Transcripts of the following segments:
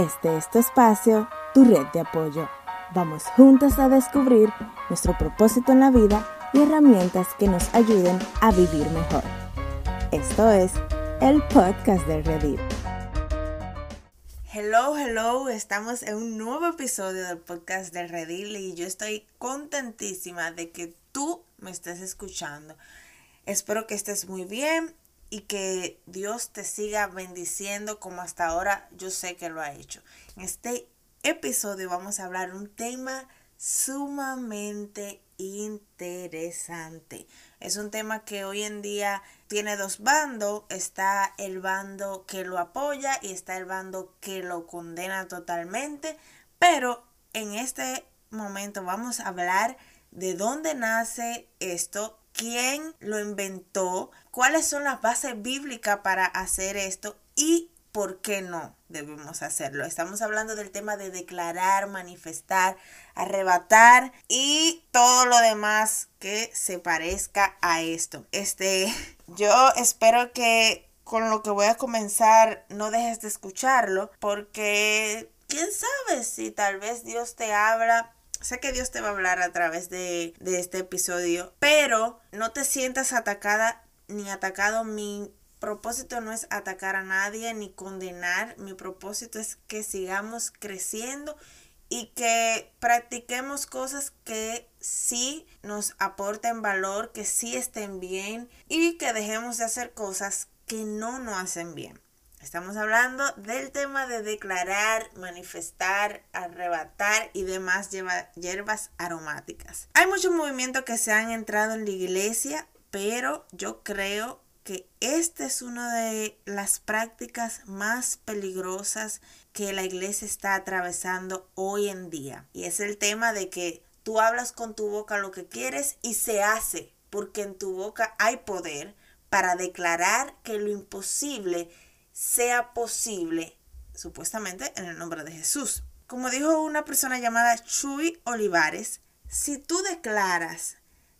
Este es tu espacio, tu red de apoyo. Vamos juntos a descubrir nuestro propósito en la vida y herramientas que nos ayuden a vivir mejor. Esto es el podcast de Redir. Hello, hello, estamos en un nuevo episodio del podcast de Redil y yo estoy contentísima de que tú me estés escuchando. Espero que estés muy bien y que Dios te siga bendiciendo como hasta ahora yo sé que lo ha hecho. En este episodio vamos a hablar un tema sumamente interesante. Es un tema que hoy en día tiene dos bandos. Está el bando que lo apoya y está el bando que lo condena totalmente. Pero en este momento vamos a hablar de dónde nace esto, quién lo inventó, cuáles son las bases bíblicas para hacer esto y por qué no debemos hacerlo. Estamos hablando del tema de declarar, manifestar, arrebatar y todo lo demás que se parezca a esto. Este, yo espero que con lo que voy a comenzar no dejes de escucharlo porque quién sabe si tal vez Dios te habla Sé que Dios te va a hablar a través de, de, este episodio, pero no te sientas atacada ni atacado. Mi propósito no es atacar a nadie ni condenar. Mi propósito es que sigamos creciendo y que practiquemos cosas que sí nos aporten valor, que sí estén bien y que dejemos de hacer cosas que no nos hacen bien. Estamos hablando del tema de declarar, manifestar, arrebatar y demás hierbas aromáticas. Hay muchos movimientos que se han entrado en la iglesia, pero yo creo que esta es una de las prácticas más peligrosas que la iglesia está atravesando hoy en día. Y es el tema de que tú hablas con tu boca lo que quieres y se hace, porque en tu boca hay poder para declarar que lo imposible sea posible, supuestamente en el nombre de Jesús. Como dijo una persona llamada Chuy Olivares, si tú declaras,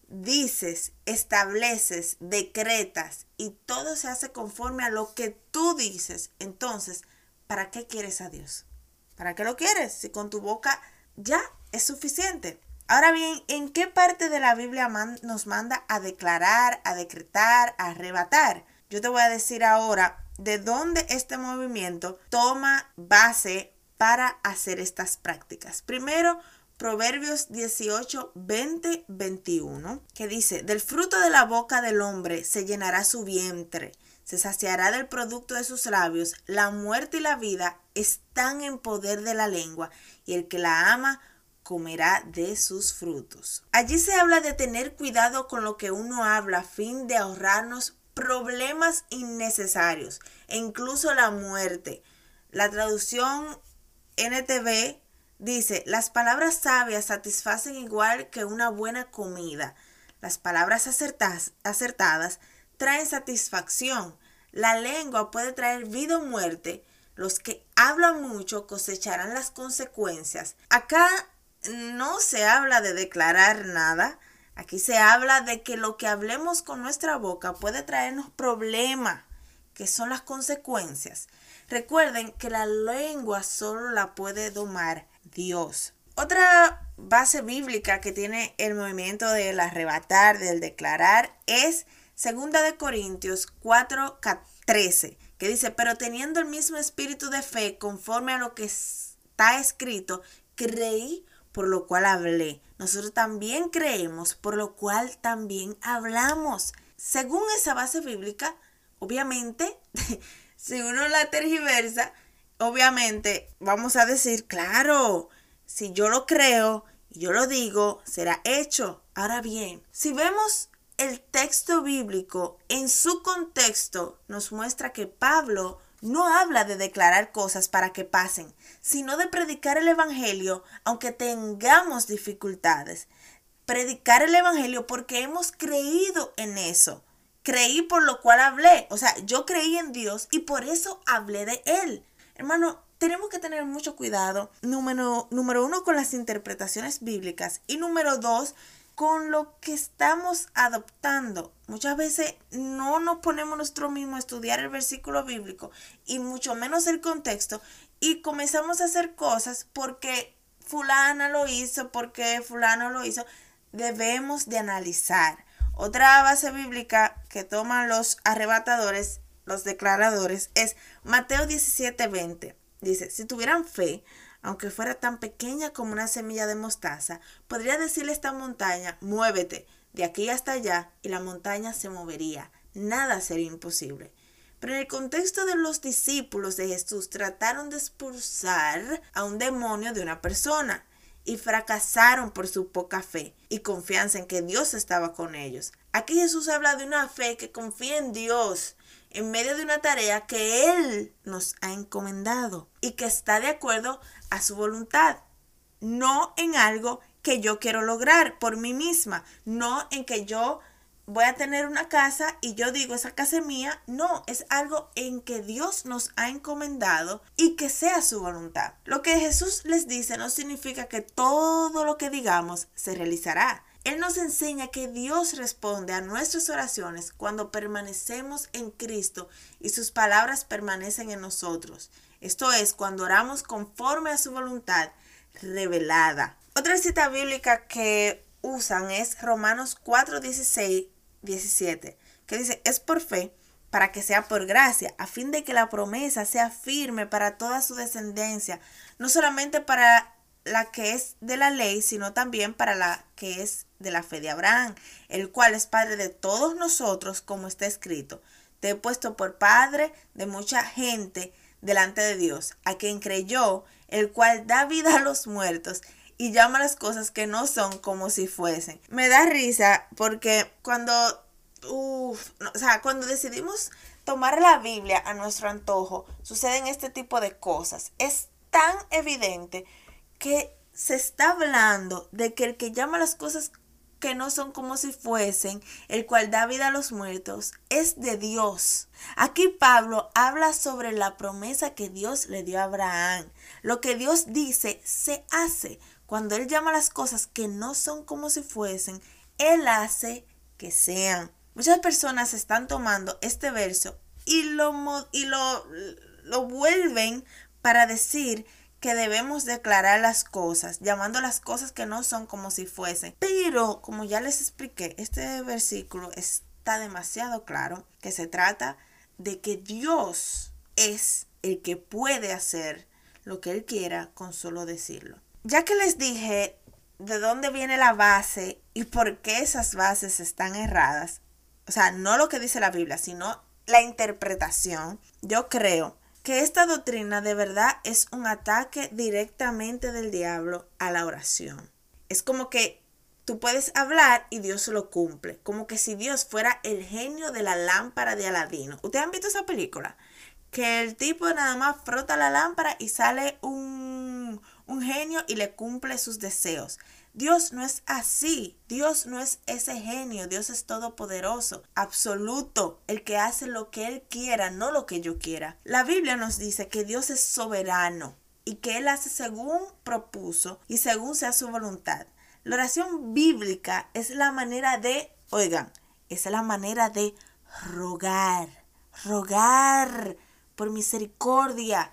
dices, estableces, decretas y todo se hace conforme a lo que tú dices, entonces, ¿para qué quieres a Dios? ¿Para qué lo quieres? Si con tu boca ya es suficiente. Ahora bien, ¿en qué parte de la Biblia nos manda a declarar, a decretar, a arrebatar? Yo te voy a decir ahora de dónde este movimiento toma base para hacer estas prácticas. Primero, Proverbios 18, 20, 21, que dice, del fruto de la boca del hombre se llenará su vientre, se saciará del producto de sus labios, la muerte y la vida están en poder de la lengua, y el que la ama comerá de sus frutos. Allí se habla de tener cuidado con lo que uno habla a fin de ahorrarnos problemas innecesarios e incluso la muerte. La traducción NTV dice, las palabras sabias satisfacen igual que una buena comida. Las palabras acertadas, acertadas traen satisfacción. La lengua puede traer vida o muerte. Los que hablan mucho cosecharán las consecuencias. Acá no se habla de declarar nada, Aquí se habla de que lo que hablemos con nuestra boca puede traernos problemas, que son las consecuencias. Recuerden que la lengua solo la puede domar Dios. Otra base bíblica que tiene el movimiento del arrebatar, del declarar, es 2 de Corintios 4, 13, que dice, pero teniendo el mismo espíritu de fe conforme a lo que está escrito, creí por lo cual hablé. Nosotros también creemos, por lo cual también hablamos. Según esa base bíblica, obviamente, si uno la tergiversa, obviamente vamos a decir, claro, si yo lo creo yo lo digo, será hecho. Ahora bien, si vemos el texto bíblico en su contexto, nos muestra que Pablo no habla de declarar cosas para que pasen, sino de predicar el Evangelio aunque tengamos dificultades. Predicar el Evangelio porque hemos creído en eso. Creí por lo cual hablé. O sea, yo creí en Dios y por eso hablé de Él. Hermano, tenemos que tener mucho cuidado. Número, número uno con las interpretaciones bíblicas y número dos con lo que estamos adoptando. Muchas veces no nos ponemos nosotros mismos a estudiar el versículo bíblico y mucho menos el contexto y comenzamos a hacer cosas porque fulana lo hizo, porque fulano lo hizo. Debemos de analizar. Otra base bíblica que toman los arrebatadores, los declaradores, es Mateo 17:20. Dice, si tuvieran fe, aunque fuera tan pequeña como una semilla de mostaza, podría decirle a esta montaña, muévete de aquí hasta allá, y la montaña se movería. Nada sería imposible. Pero en el contexto de los discípulos de Jesús trataron de expulsar a un demonio de una persona y fracasaron por su poca fe y confianza en que Dios estaba con ellos. Aquí Jesús habla de una fe que confía en Dios en medio de una tarea que Él nos ha encomendado y que está de acuerdo a su voluntad, no en algo que yo quiero lograr por mí misma, no en que yo voy a tener una casa y yo digo esa casa es mía, no, es algo en que Dios nos ha encomendado y que sea su voluntad. Lo que Jesús les dice no significa que todo lo que digamos se realizará. Él nos enseña que Dios responde a nuestras oraciones cuando permanecemos en Cristo y sus palabras permanecen en nosotros. Esto es cuando oramos conforme a su voluntad revelada. Otra cita bíblica que usan es Romanos 4, 16, 17, que dice, es por fe para que sea por gracia, a fin de que la promesa sea firme para toda su descendencia, no solamente para la que es de la ley, sino también para la que es de la fe de Abraham, el cual es padre de todos nosotros, como está escrito. Te he puesto por padre de mucha gente delante de Dios, a quien creyó, el cual da vida a los muertos y llama las cosas que no son como si fuesen. Me da risa porque cuando, o sea, cuando decidimos tomar la Biblia a nuestro antojo, suceden este tipo de cosas. Es tan evidente que se está hablando de que el que llama las cosas que no son como si fuesen, el cual da vida a los muertos, es de Dios. Aquí Pablo habla sobre la promesa que Dios le dio a Abraham. Lo que Dios dice se hace. Cuando Él llama las cosas que no son como si fuesen, Él hace que sean. Muchas personas están tomando este verso y lo, y lo, lo vuelven para decir que debemos declarar las cosas, llamando las cosas que no son como si fuesen. Pero, como ya les expliqué, este versículo está demasiado claro que se trata de que Dios es el que puede hacer lo que Él quiera con solo decirlo. Ya que les dije de dónde viene la base y por qué esas bases están erradas, o sea, no lo que dice la Biblia, sino la interpretación, yo creo que esta doctrina de verdad es un ataque directamente del diablo a la oración. Es como que tú puedes hablar y Dios lo cumple, como que si Dios fuera el genio de la lámpara de Aladino. ¿Ustedes han visto esa película? Que el tipo nada más frota la lámpara y sale un, un genio y le cumple sus deseos. Dios no es así. Dios no es ese genio. Dios es todopoderoso, absoluto, el que hace lo que Él quiera, no lo que yo quiera. La Biblia nos dice que Dios es soberano y que Él hace según propuso y según sea su voluntad. La oración bíblica es la manera de, oigan, es la manera de rogar, rogar por misericordia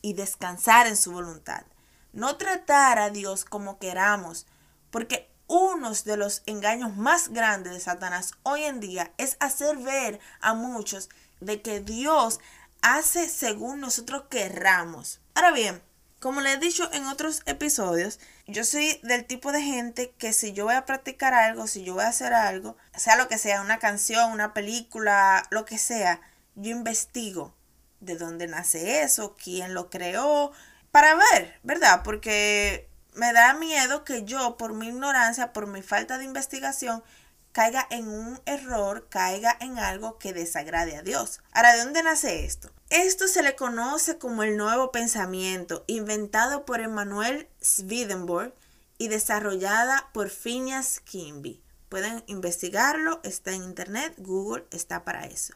y descansar en su voluntad. No tratar a Dios como queramos, porque uno de los engaños más grandes de Satanás hoy en día es hacer ver a muchos de que Dios hace según nosotros querramos. Ahora bien, como les he dicho en otros episodios, yo soy del tipo de gente que si yo voy a practicar algo, si yo voy a hacer algo, sea lo que sea, una canción, una película, lo que sea, yo investigo de dónde nace eso, quién lo creó, para ver, ¿verdad? Porque me da miedo que yo, por mi ignorancia, por mi falta de investigación, caiga en un error, caiga en algo que desagrade a Dios. Ahora, ¿de dónde nace esto? Esto se le conoce como el nuevo pensamiento, inventado por Emmanuel Swedenborg y desarrollada por Phineas Kimby. Pueden investigarlo, está en internet, Google está para eso.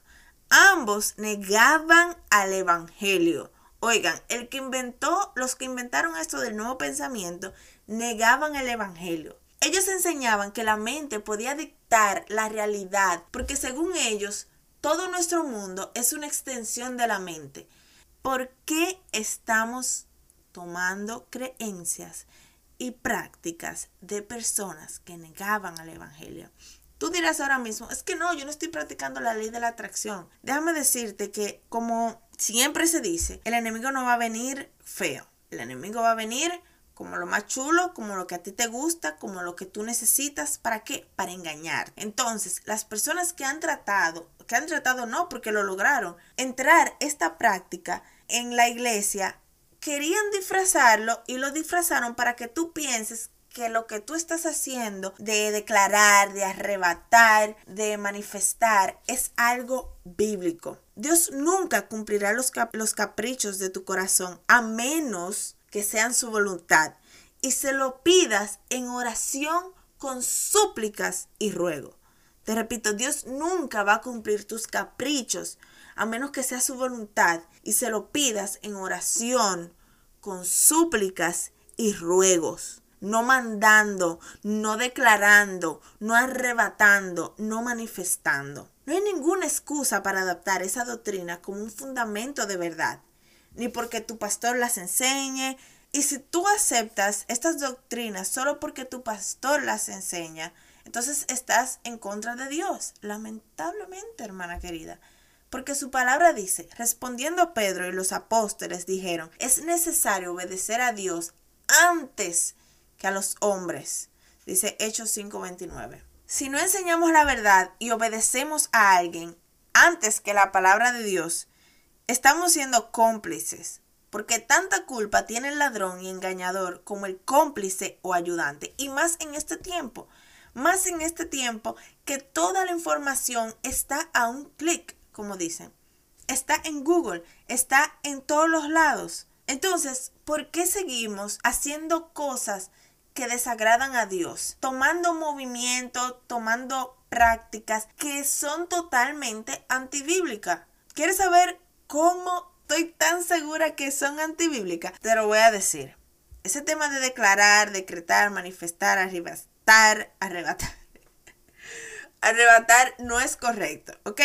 Ambos negaban al Evangelio Oigan, el que inventó, los que inventaron esto del nuevo pensamiento, negaban el Evangelio. Ellos enseñaban que la mente podía dictar la realidad, porque según ellos, todo nuestro mundo es una extensión de la mente. ¿Por qué estamos tomando creencias y prácticas de personas que negaban al Evangelio. Tú dirás ahora mismo, es que no, yo no estoy practicando la ley de la atracción. Déjame decirte que como siempre se dice, el enemigo no va a venir feo. El enemigo va a venir como lo más chulo, como lo que a ti te gusta, como lo que tú necesitas. ¿Para qué? Para engañar. Entonces, las personas que han tratado, que han tratado no porque lo lograron, entrar esta práctica en la iglesia querían disfrazarlo y lo disfrazaron para que tú pienses que lo que tú estás haciendo de declarar, de arrebatar, de manifestar es algo bíblico. Dios nunca cumplirá los, los caprichos de tu corazón a menos que sean su voluntad y se lo pidas en oración con súplicas y ruego. Te repito, Dios nunca va a cumplir tus caprichos a menos que sea su voluntad y se lo pidas en oración, con súplicas y ruegos, no mandando, no declarando, no arrebatando, no manifestando. No hay ninguna excusa para adaptar esa doctrina como un fundamento de verdad, ni porque tu pastor las enseñe. Y si tú aceptas estas doctrinas solo porque tu pastor las enseña, entonces estás en contra de Dios. Lamentablemente, hermana querida. Porque su palabra dice, respondiendo Pedro y los apóstoles dijeron, es necesario obedecer a Dios antes que a los hombres. Dice Hechos 5:29. Si no enseñamos la verdad y obedecemos a alguien antes que la palabra de Dios, estamos siendo cómplices. Porque tanta culpa tiene el ladrón y engañador como el cómplice o ayudante. Y más en este tiempo. Más en este tiempo que toda la información está a un clic como dicen. Está en Google, está en todos los lados. Entonces, ¿por qué seguimos haciendo cosas que desagradan a Dios? Tomando movimiento, tomando prácticas que son totalmente antibíblicas. ¿Quieres saber cómo estoy tan segura que son antibíblicas? Te lo voy a decir. Ese tema de declarar, decretar, manifestar, arrebatar, arrebatar. arrebatar no es correcto, ¿ok?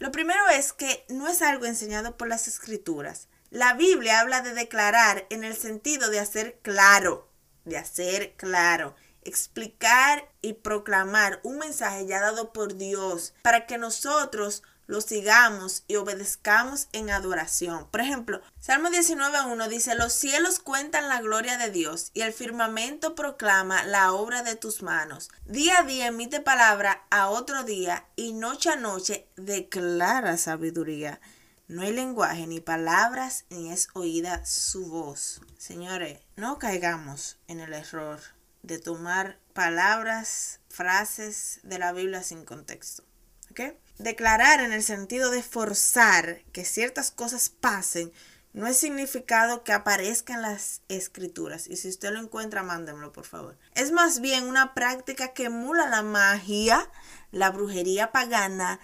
Lo primero es que no es algo enseñado por las escrituras. La Biblia habla de declarar en el sentido de hacer claro, de hacer claro, explicar y proclamar un mensaje ya dado por Dios para que nosotros lo sigamos y obedezcamos en adoración. Por ejemplo, Salmo 19.1 dice, los cielos cuentan la gloria de Dios y el firmamento proclama la obra de tus manos. Día a día emite palabra a otro día y noche a noche declara sabiduría. No hay lenguaje ni palabras ni es oída su voz. Señores, no caigamos en el error de tomar palabras, frases de la Biblia sin contexto. ¿Ok? Declarar en el sentido de forzar que ciertas cosas pasen no es significado que aparezca en las escrituras. Y si usted lo encuentra, mándemelo, por favor. Es más bien una práctica que emula la magia, la brujería pagana,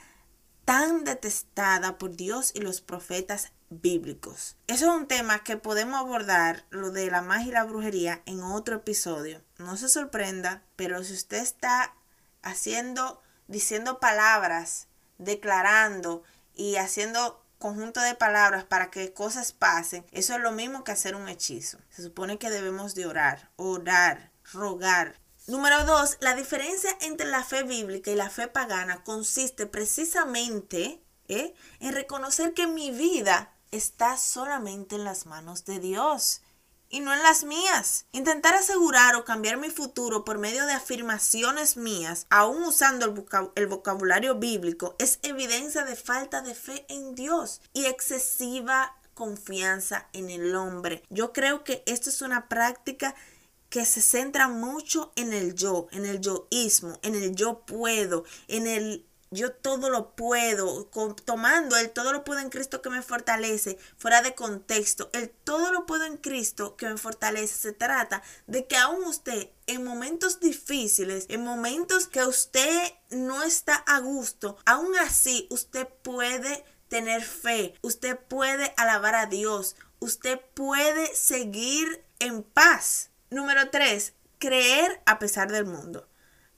tan detestada por Dios y los profetas bíblicos. Eso es un tema que podemos abordar, lo de la magia y la brujería, en otro episodio. No se sorprenda, pero si usted está haciendo, diciendo palabras declarando y haciendo conjunto de palabras para que cosas pasen, eso es lo mismo que hacer un hechizo. Se supone que debemos de orar, orar, rogar. Número dos, la diferencia entre la fe bíblica y la fe pagana consiste precisamente ¿eh? en reconocer que mi vida está solamente en las manos de Dios y no en las mías. Intentar asegurar o cambiar mi futuro por medio de afirmaciones mías, aún usando el, vocabulario bíblico, es evidencia de falta de fe en Dios y excesiva confianza en el hombre. Yo creo que esto es una práctica que se centra mucho en el yo, en el yoísmo, en el yo puedo, en el yo todo lo puedo, tomando el todo lo puedo en Cristo que me fortalece, fuera de contexto, el todo lo puedo en Cristo que me fortalece, se trata de que aún usted en momentos difíciles, en momentos que usted no está a gusto, aún así usted puede tener fe, usted puede alabar a Dios, usted puede seguir en paz. Número tres, creer a pesar del mundo.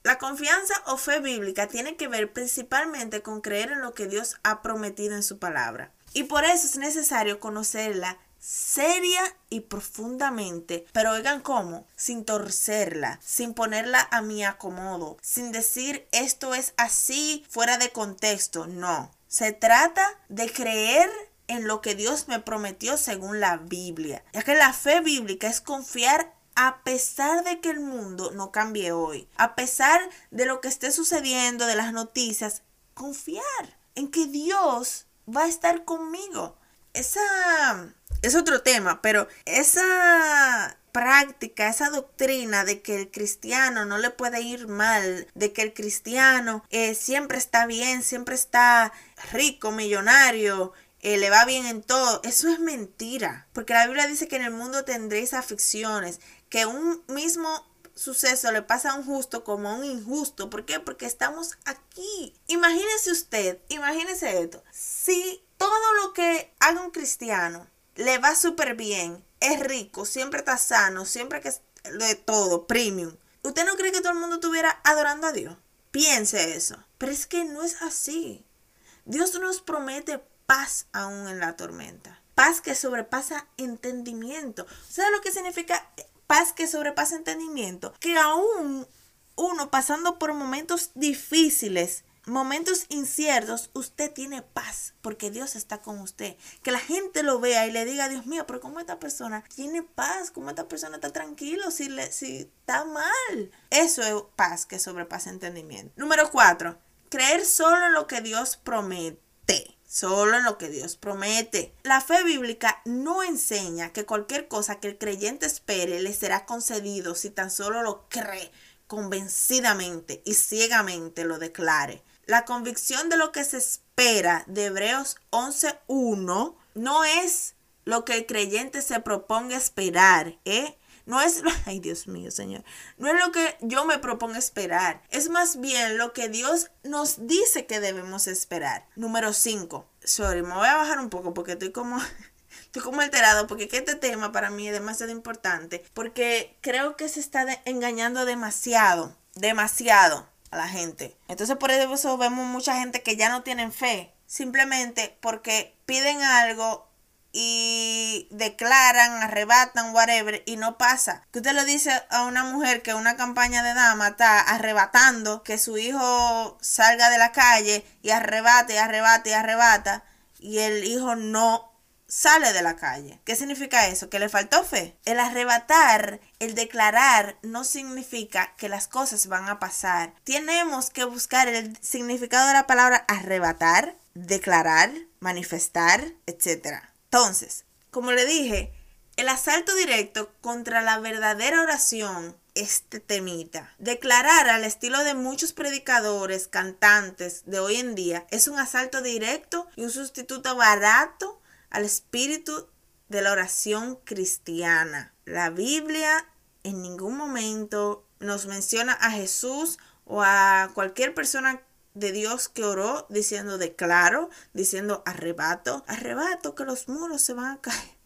La confianza o fe bíblica tiene que ver principalmente con creer en lo que Dios ha prometido en su palabra. Y por eso es necesario conocerla seria y profundamente, pero oigan cómo, sin torcerla, sin ponerla a mi acomodo, sin decir esto es así fuera de contexto, no. Se trata de creer en lo que Dios me prometió según la Biblia, ya que la fe bíblica es confiar a pesar de que el mundo no cambie hoy, a pesar de lo que esté sucediendo, de las noticias, confiar en que Dios va a estar conmigo. Esa es otro tema, pero esa práctica, esa doctrina de que el cristiano no le puede ir mal, de que el cristiano eh, siempre está bien, siempre está rico, millonario, eh, le va bien en todo, eso es mentira, porque la Biblia dice que en el mundo tendréis aflicciones, que un mismo suceso le pasa a un justo como a un injusto. ¿Por qué? Porque estamos aquí. Imagínese usted, imagínese esto. Si todo lo que haga un cristiano le va súper bien, es rico, siempre está sano, siempre que de todo, premium. ¿Usted no cree que todo el mundo estuviera adorando a Dios? Piense eso. Pero es que no es así. Dios nos promete paz aún en la tormenta. Paz que sobrepasa entendimiento. ¿Sabe lo que significa paz que sobrepasa entendimiento? Que aún uno pasando por momentos difíciles, momentos inciertos, usted tiene paz porque Dios está con usted. Que la gente lo vea y le diga, Dios mío, pero ¿cómo esta persona tiene paz? ¿Cómo esta persona está tranquilo si, le, si está mal? Eso es paz que sobrepasa entendimiento. Número cuatro, creer solo en lo que Dios promete. Solo en lo que Dios promete. La fe bíblica no enseña que cualquier cosa que el creyente espere le será concedido si tan solo lo cree convencidamente y ciegamente lo declare. La convicción de lo que se espera de Hebreos 11.1 no es lo que el creyente se proponga esperar, ¿eh? No es, ay Dios mío, Señor, no es lo que yo me propongo esperar, es más bien lo que Dios nos dice que debemos esperar. Número 5. Sorry, me voy a bajar un poco porque estoy como, estoy como alterado porque este tema para mí es demasiado importante porque creo que se está engañando demasiado, demasiado a la gente. Entonces por eso vemos mucha gente que ya no tienen fe, simplemente porque piden algo y declaran, arrebatan, whatever, y no pasa. Que usted le dice a una mujer que una campaña de dama está arrebatando que su hijo salga de la calle y arrebate, arrebate, arrebata, y el hijo no sale de la calle. ¿Qué significa eso? Que le faltó fe. El arrebatar, el declarar, no significa que las cosas van a pasar. Tenemos que buscar el significado de la palabra arrebatar, declarar, manifestar, etc. Entonces, como le dije, el asalto directo contra la verdadera oración este temita. Declarar al estilo de muchos predicadores, cantantes de hoy en día es un asalto directo y un sustituto barato al espíritu de la oración cristiana. La Biblia en ningún momento nos menciona a Jesús o a cualquier persona de Dios que oró diciendo declaro, diciendo arrebato, arrebato que los muros se van a caer.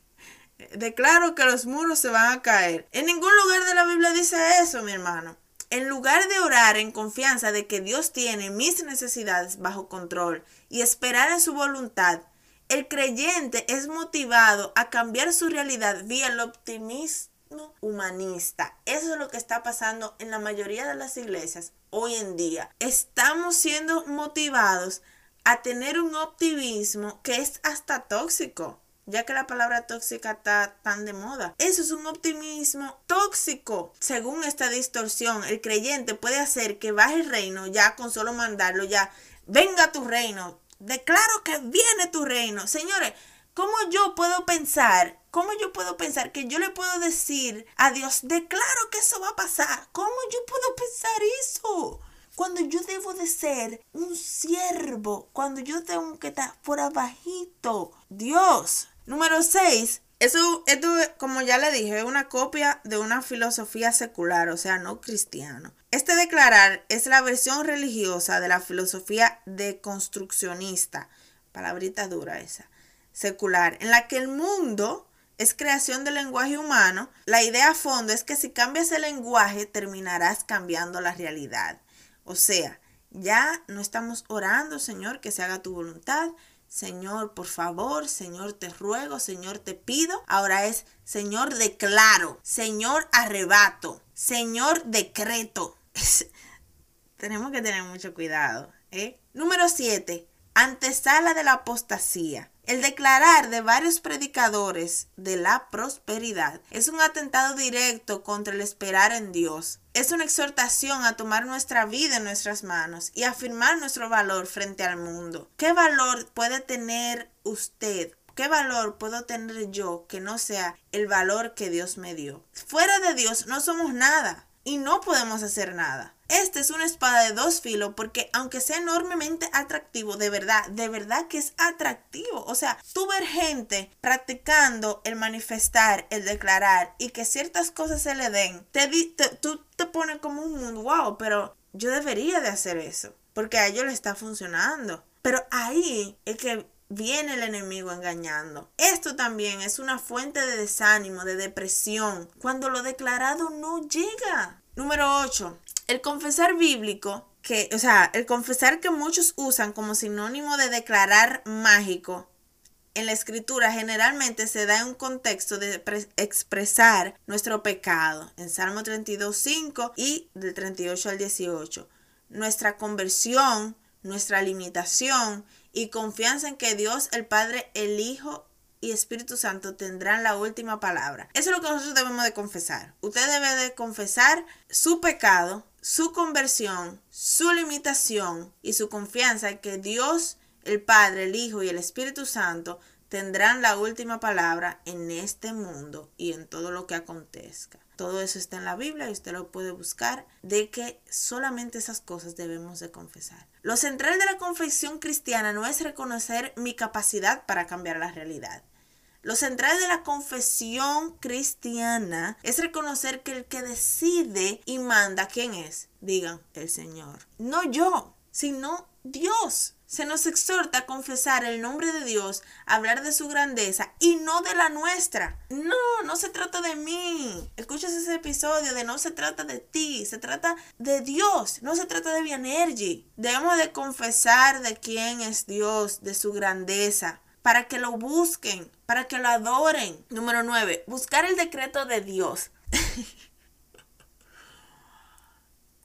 Declaro que los muros se van a caer. En ningún lugar de la Biblia dice eso, mi hermano. En lugar de orar en confianza de que Dios tiene mis necesidades bajo control y esperar en su voluntad, el creyente es motivado a cambiar su realidad vía el optimismo humanista. Eso es lo que está pasando en la mayoría de las iglesias hoy en día. Estamos siendo motivados a tener un optimismo que es hasta tóxico ya que la palabra tóxica está tan de moda. Eso es un optimismo tóxico. Según esta distorsión, el creyente puede hacer que baje el reino ya con solo mandarlo, ya venga tu reino, Declaro que viene tu reino. Señores, ¿cómo yo puedo pensar? ¿Cómo yo puedo pensar que yo le puedo decir a Dios, declaro que eso va a pasar? ¿Cómo yo puedo pensar eso? Cuando yo debo de ser un siervo, cuando yo tengo que estar por abajito. Dios. Número 6. Eso, esto, como ya le dije, es una copia de una filosofía secular, o sea, no cristiano. Este declarar es la versión religiosa de la filosofía deconstruccionista, palabrita dura esa, secular, en la que el mundo es creación del lenguaje humano, la idea a fondo es que si cambias el lenguaje terminarás cambiando la realidad. O sea, ya no estamos orando, Señor, que se haga tu voluntad. Señor, por favor, Señor, te ruego, Señor, te pido. Ahora es, Señor, declaro, Señor, arrebato, Señor, decreto. Tenemos que tener mucho cuidado. ¿eh? Número 7. Antesala de la apostasía. El declarar de varios predicadores de la prosperidad es un atentado directo contra el esperar en Dios. Es una exhortación a tomar nuestra vida en nuestras manos y afirmar nuestro valor frente al mundo. ¿Qué valor puede tener usted? ¿Qué valor puedo tener yo que no sea el valor que Dios me dio? Fuera de Dios no somos nada y no podemos hacer nada. Esta es una espada de dos filos porque aunque sea enormemente atractivo, de verdad, de verdad que es atractivo. O sea, tú ver gente practicando el manifestar, el declarar y que ciertas cosas se le den, te, tú te pones como un mundo, wow, pero yo debería de hacer eso porque a ellos le está funcionando. Pero ahí es que viene el enemigo engañando. Esto también es una fuente de desánimo, de depresión, cuando lo declarado no llega. Número 8. El confesar bíblico, que, o sea, el confesar que muchos usan como sinónimo de declarar mágico, en la escritura generalmente se da en un contexto de expresar nuestro pecado, en Salmo 32, 5 y del 38 al 18. Nuestra conversión, nuestra limitación y confianza en que Dios, el Padre, el Hijo y Espíritu Santo tendrán la última palabra. Eso es lo que nosotros debemos de confesar. Usted debe de confesar su pecado, su conversión, su limitación y su confianza en que Dios, el Padre, el Hijo y el Espíritu Santo tendrán la última palabra en este mundo y en todo lo que acontezca. Todo eso está en la Biblia y usted lo puede buscar de que solamente esas cosas debemos de confesar. Lo central de la confesión cristiana no es reconocer mi capacidad para cambiar la realidad. Lo central de la confesión cristiana es reconocer que el que decide y manda, ¿quién es? Digan, el Señor. No yo, sino Dios. Se nos exhorta a confesar el nombre de Dios, hablar de su grandeza y no de la nuestra. No, no se trata de mí. Escuchas ese episodio de no se trata de ti, se trata de Dios, no se trata de Energy. Debemos de confesar de quién es Dios, de su grandeza, para que lo busquen, para que lo adoren. Número 9. Buscar el decreto de Dios.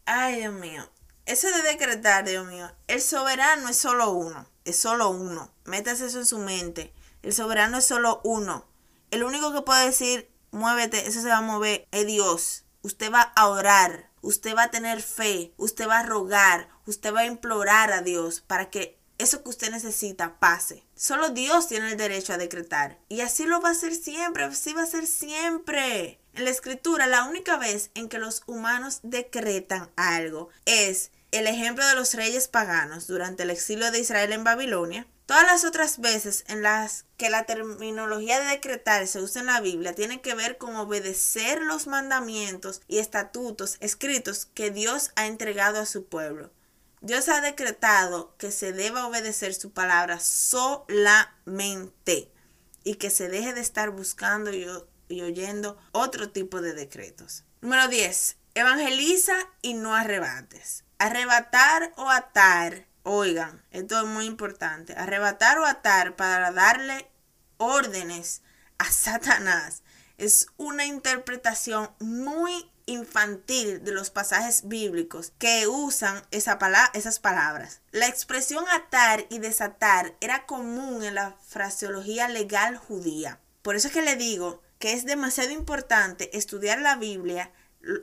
Ay, Dios mío. Eso de decretar, Dios mío, el soberano es solo uno, es solo uno. Métase eso en su mente. El soberano es solo uno. El único que puede decir, muévete, eso se va a mover, es Dios. Usted va a orar, usted va a tener fe, usted va a rogar, usted va a implorar a Dios para que eso que usted necesita pase. Solo Dios tiene el derecho a decretar. Y así lo va a hacer siempre, así va a ser siempre. En la escritura, la única vez en que los humanos decretan algo es el ejemplo de los reyes paganos durante el exilio de Israel en Babilonia. Todas las otras veces en las que la terminología de decretar se usa en la Biblia tiene que ver con obedecer los mandamientos y estatutos escritos que Dios ha entregado a su pueblo. Dios ha decretado que se deba obedecer su palabra solamente y que se deje de estar buscando y oyendo otro tipo de decretos. Número 10. Evangeliza y no arrebates. Arrebatar o atar. Oigan, esto es muy importante. Arrebatar o atar para darle órdenes a Satanás es una interpretación muy infantil de los pasajes bíblicos que usan esa esas palabras. La expresión atar y desatar era común en la fraseología legal judía. Por eso es que le digo que es demasiado importante estudiar la Biblia,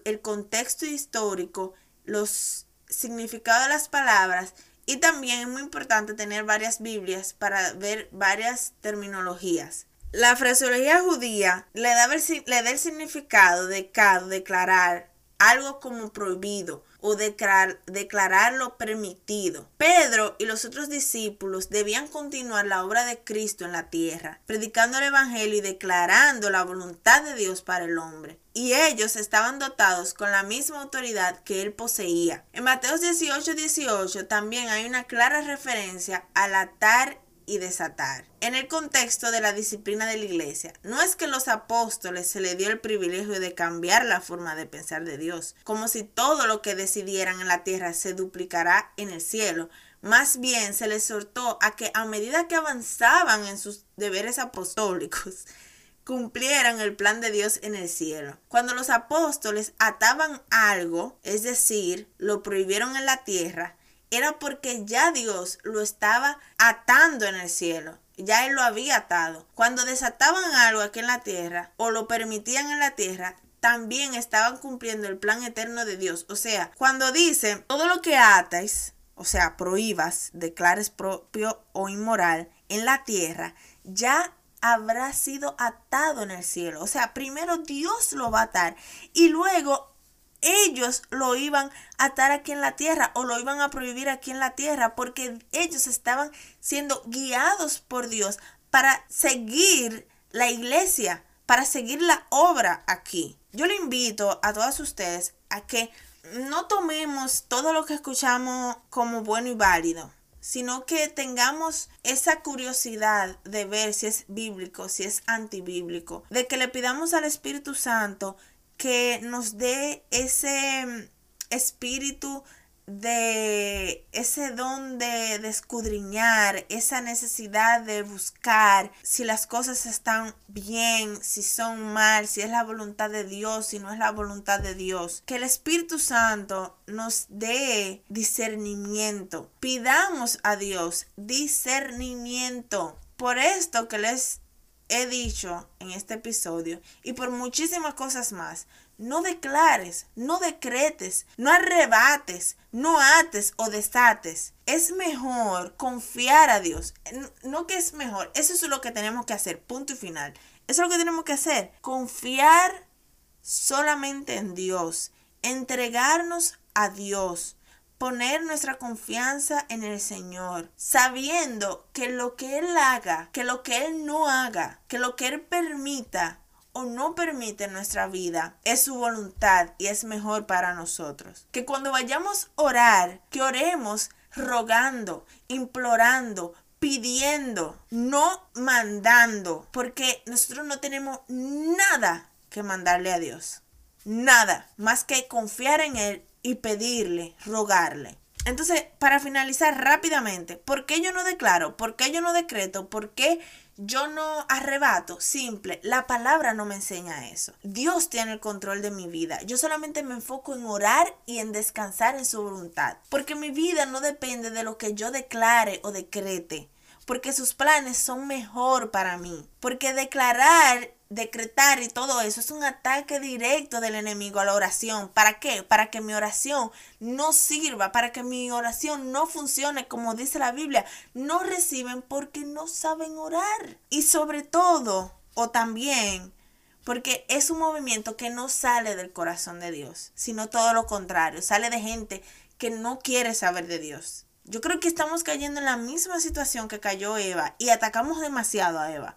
el contexto histórico, los significados de las palabras y también es muy importante tener varias Biblias para ver varias terminologías. La fraseología judía le da, el, le da el significado de declarar algo como prohibido o declarar, lo permitido. Pedro y los otros discípulos debían continuar la obra de Cristo en la tierra, predicando el Evangelio y declarando la voluntad de Dios para el hombre. Y ellos estaban dotados con la misma autoridad que él poseía. En Mateo 18, 18 también hay una clara referencia al atar y desatar. En el contexto de la disciplina de la iglesia, no es que los apóstoles se les dio el privilegio de cambiar la forma de pensar de Dios, como si todo lo que decidieran en la tierra se duplicará en el cielo. Más bien se les exhortó a que a medida que avanzaban en sus deberes apostólicos, cumplieran el plan de Dios en el cielo. Cuando los apóstoles ataban algo, es decir, lo prohibieron en la tierra, era porque ya Dios lo estaba atando en el cielo. Ya Él lo había atado. Cuando desataban algo aquí en la tierra o lo permitían en la tierra, también estaban cumpliendo el plan eterno de Dios. O sea, cuando dice todo lo que atáis, o sea, prohíbas, declares propio o inmoral en la tierra, ya habrá sido atado en el cielo. O sea, primero Dios lo va a atar y luego ellos lo iban a atar aquí en la tierra o lo iban a prohibir aquí en la tierra porque ellos estaban siendo guiados por Dios para seguir la iglesia, para seguir la obra aquí. Yo le invito a todas ustedes a que no tomemos todo lo que escuchamos como bueno y válido, sino que tengamos esa curiosidad de ver si es bíblico, si es antibíblico, de que le pidamos al Espíritu Santo que nos dé ese mm, espíritu de ese don de, escudriñar, esa necesidad de buscar si las cosas están bien, si son mal, si es la voluntad de Dios, si no es la voluntad de Dios. Que el Espíritu Santo nos dé discernimiento. Pidamos a Dios discernimiento. Por esto que les he dicho en este episodio y por muchísimas cosas más, no declares, no decretes, no arrebates, no ates o desates. Es mejor confiar a Dios. No que es mejor, eso es lo que tenemos que hacer, punto y final. Eso es lo que tenemos que hacer, confiar solamente en Dios, entregarnos a Dios poner nuestra confianza en el Señor, sabiendo que lo que Él haga, que lo que Él no haga, que lo que Él permita o no permite en nuestra vida es su voluntad y es mejor para nosotros. Que cuando vayamos a orar, que oremos rogando, implorando, pidiendo, no mandando, porque nosotros no tenemos nada que mandarle a Dios. Nada más que confiar en Él y pedirle, rogarle. Entonces, para finalizar rápidamente, ¿por qué yo no declaro? ¿Por qué yo no decreto? ¿Por qué yo no arrebato? Simple, la palabra no me enseña eso. Dios tiene el control de mi vida. Yo solamente me enfoco en orar y en descansar en su voluntad. Porque mi vida no depende de lo que yo declare o decrete. Porque sus planes son mejor para mí. Porque declarar decretar y todo eso es un ataque directo del enemigo a la oración. ¿Para qué? Para que mi oración no sirva, para que mi oración no funcione como dice la Biblia. No reciben porque no saben orar. Y sobre todo, o también, porque es un movimiento que no sale del corazón de Dios, sino todo lo contrario, sale de gente que no quiere saber de Dios. Yo creo que estamos cayendo en la misma situación que cayó Eva y atacamos demasiado a Eva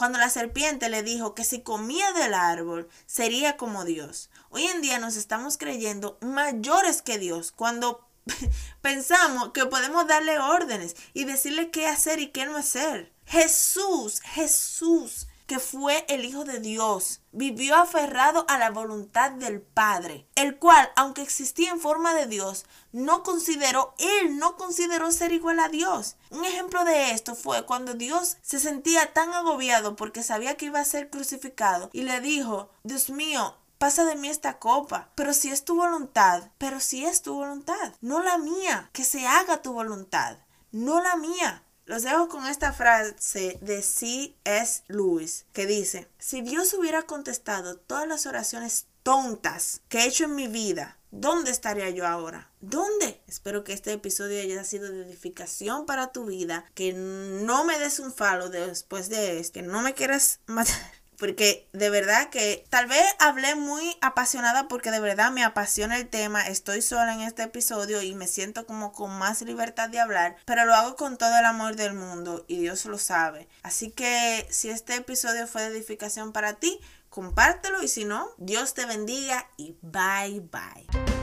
cuando la serpiente le dijo que si comía del árbol sería como Dios. Hoy en día nos estamos creyendo mayores que Dios cuando pensamos que podemos darle órdenes y decirle qué hacer y qué no hacer. Jesús, Jesús que fue el Hijo de Dios, vivió aferrado a la voluntad del Padre, el cual, aunque existía en forma de Dios, no consideró, él no consideró ser igual a Dios. Un ejemplo de esto fue cuando Dios se sentía tan agobiado porque sabía que iba a ser crucificado y le dijo, Dios mío, pasa de mí esta copa, pero si es tu voluntad, pero si es tu voluntad, no la mía, que se haga tu voluntad, no la mía. Los dejo con esta frase de C.S. Lewis que dice, si Dios hubiera contestado todas las oraciones tontas que he hecho en mi vida, ¿dónde estaría yo ahora? ¿Dónde? Espero que este episodio haya sido de edificación para tu vida, que no me des un falo después de esto, que no me quieras matar porque de verdad que tal vez hablé muy apasionada porque de verdad me apasiona el tema, estoy sola en este episodio y me siento como con más libertad de hablar, pero lo hago con todo el amor del mundo y Dios lo sabe. Así que si este episodio fue de edificación para ti, compártelo y si no, Dios te bendiga y bye bye.